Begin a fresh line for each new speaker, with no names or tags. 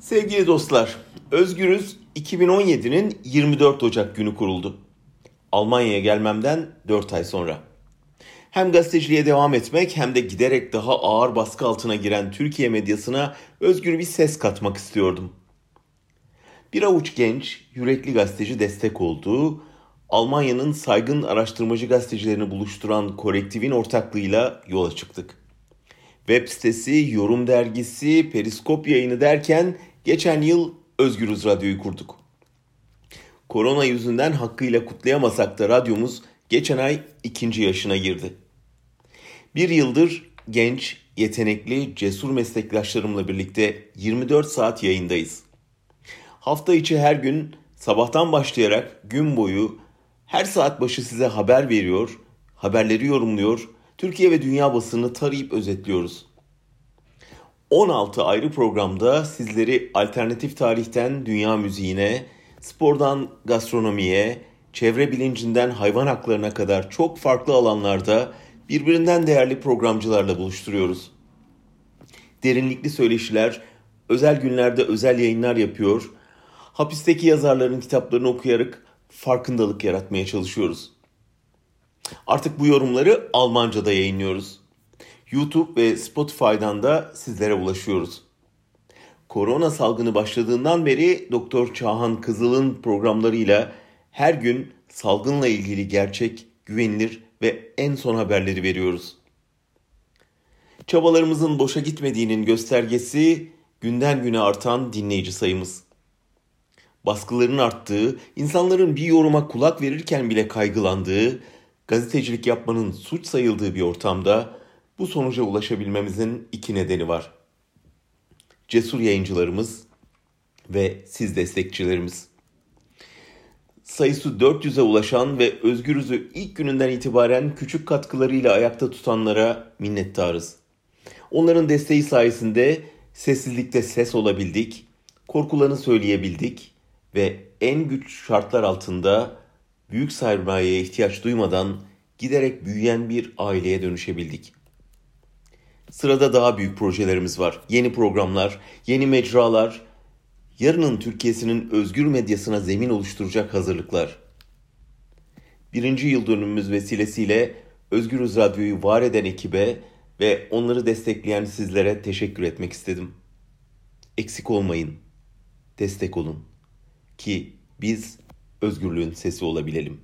Sevgili dostlar, Özgürüz 2017'nin 24 Ocak günü kuruldu. Almanya'ya gelmemden 4 ay sonra. Hem gazeteciliğe devam etmek hem de giderek daha ağır baskı altına giren Türkiye medyasına özgür bir ses katmak istiyordum. Bir avuç genç, yürekli gazeteci destek oldu. Almanya'nın saygın araştırmacı gazetecilerini buluşturan Korektiv'in ortaklığıyla yola çıktık. Web sitesi, yorum dergisi, periskop yayını derken geçen yıl Özgürüz Radyo'yu kurduk. Korona yüzünden hakkıyla kutlayamasak da radyomuz geçen ay ikinci yaşına girdi. Bir yıldır genç, yetenekli, cesur meslektaşlarımla birlikte 24 saat yayındayız. Hafta içi her gün sabahtan başlayarak gün boyu her saat başı size haber veriyor, haberleri yorumluyor, Türkiye ve dünya basını tarayıp özetliyoruz. 16 ayrı programda sizleri alternatif tarihten dünya müziğine, spordan gastronomiye, çevre bilincinden hayvan haklarına kadar çok farklı alanlarda birbirinden değerli programcılarla buluşturuyoruz. Derinlikli söyleşiler, özel günlerde özel yayınlar yapıyor, hapisteki yazarların kitaplarını okuyarak farkındalık yaratmaya çalışıyoruz. Artık bu yorumları Almanca'da yayınlıyoruz. YouTube ve Spotify'dan da sizlere ulaşıyoruz. Korona salgını başladığından beri Doktor Çağhan Kızıl'ın programlarıyla her gün salgınla ilgili gerçek, güvenilir ve en son haberleri veriyoruz. Çabalarımızın boşa gitmediğinin göstergesi günden güne artan dinleyici sayımız. Baskıların arttığı, insanların bir yoruma kulak verirken bile kaygılandığı, gazetecilik yapmanın suç sayıldığı bir ortamda bu sonuca ulaşabilmemizin iki nedeni var. Cesur yayıncılarımız ve siz destekçilerimiz. Sayısı 400'e ulaşan ve Özgürüz'ü ilk gününden itibaren küçük katkılarıyla ayakta tutanlara minnettarız. Onların desteği sayesinde sessizlikte ses olabildik, korkularını söyleyebildik ve en güç şartlar altında büyük sermayeye ihtiyaç duymadan giderek büyüyen bir aileye dönüşebildik. Sırada daha büyük projelerimiz var. Yeni programlar, yeni mecralar, yarının Türkiye'sinin özgür medyasına zemin oluşturacak hazırlıklar. Birinci yıl dönümümüz vesilesiyle Özgürüz Radyo'yu var eden ekibe ve onları destekleyen sizlere teşekkür etmek istedim. Eksik olmayın, destek olun ki biz özgürlüğün sesi olabilelim.